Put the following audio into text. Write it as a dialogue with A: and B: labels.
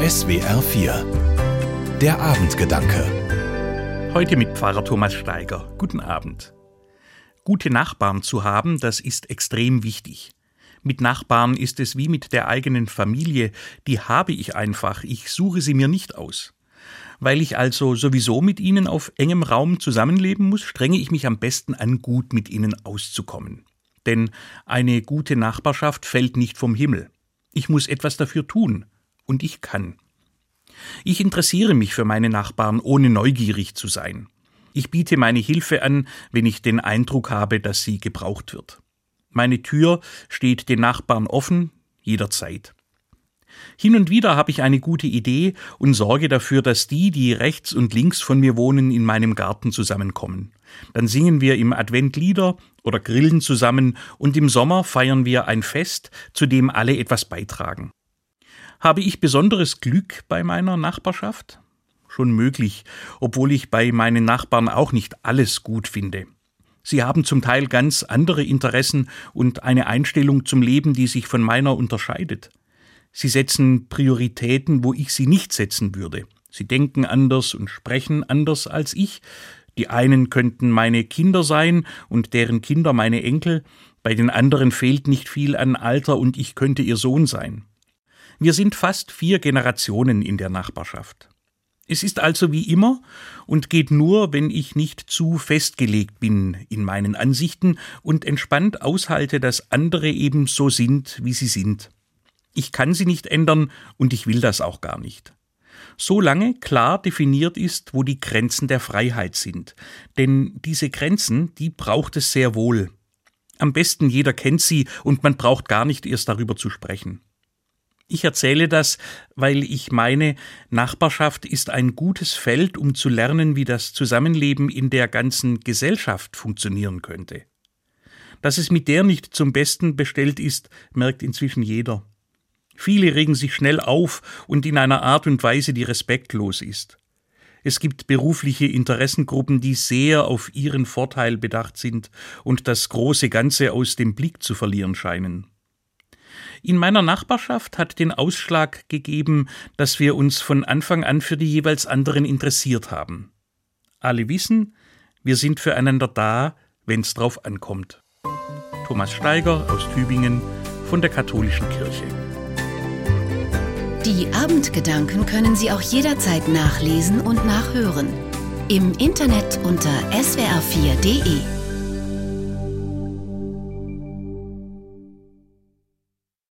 A: SWR 4 Der Abendgedanke
B: Heute mit Pfarrer Thomas Steiger. Guten Abend. Gute Nachbarn zu haben, das ist extrem wichtig. Mit Nachbarn ist es wie mit der eigenen Familie, die habe ich einfach, ich suche sie mir nicht aus. Weil ich also sowieso mit ihnen auf engem Raum zusammenleben muss, strenge ich mich am besten an, gut mit ihnen auszukommen. Denn eine gute Nachbarschaft fällt nicht vom Himmel. Ich muss etwas dafür tun, und ich kann. Ich interessiere mich für meine Nachbarn, ohne neugierig zu sein. Ich biete meine Hilfe an, wenn ich den Eindruck habe, dass sie gebraucht wird. Meine Tür steht den Nachbarn offen, jederzeit. Hin und wieder habe ich eine gute Idee und sorge dafür, dass die, die rechts und links von mir wohnen, in meinem Garten zusammenkommen. Dann singen wir im Advent Lieder oder grillen zusammen und im Sommer feiern wir ein Fest, zu dem alle etwas beitragen. Habe ich besonderes Glück bei meiner Nachbarschaft? Schon möglich, obwohl ich bei meinen Nachbarn auch nicht alles gut finde. Sie haben zum Teil ganz andere Interessen und eine Einstellung zum Leben, die sich von meiner unterscheidet. Sie setzen Prioritäten, wo ich sie nicht setzen würde. Sie denken anders und sprechen anders als ich. Die einen könnten meine Kinder sein und deren Kinder meine Enkel, bei den anderen fehlt nicht viel an Alter und ich könnte ihr Sohn sein. Wir sind fast vier Generationen in der Nachbarschaft. Es ist also wie immer und geht nur, wenn ich nicht zu festgelegt bin in meinen Ansichten und entspannt aushalte, dass andere eben so sind, wie sie sind. Ich kann sie nicht ändern und ich will das auch gar nicht. Solange klar definiert ist, wo die Grenzen der Freiheit sind. Denn diese Grenzen, die braucht es sehr wohl. Am besten jeder kennt sie und man braucht gar nicht erst darüber zu sprechen. Ich erzähle das, weil ich meine, Nachbarschaft ist ein gutes Feld, um zu lernen, wie das Zusammenleben in der ganzen Gesellschaft funktionieren könnte. Dass es mit der nicht zum Besten bestellt ist, merkt inzwischen jeder. Viele regen sich schnell auf und in einer Art und Weise, die respektlos ist. Es gibt berufliche Interessengruppen, die sehr auf ihren Vorteil bedacht sind und das große Ganze aus dem Blick zu verlieren scheinen. In meiner Nachbarschaft hat den Ausschlag gegeben, dass wir uns von Anfang an für die jeweils anderen interessiert haben. Alle wissen, wir sind füreinander da, wenn's drauf ankommt. Thomas Steiger aus Tübingen von der Katholischen Kirche.
C: Die Abendgedanken können Sie auch jederzeit nachlesen und nachhören. Im Internet unter swr4.de.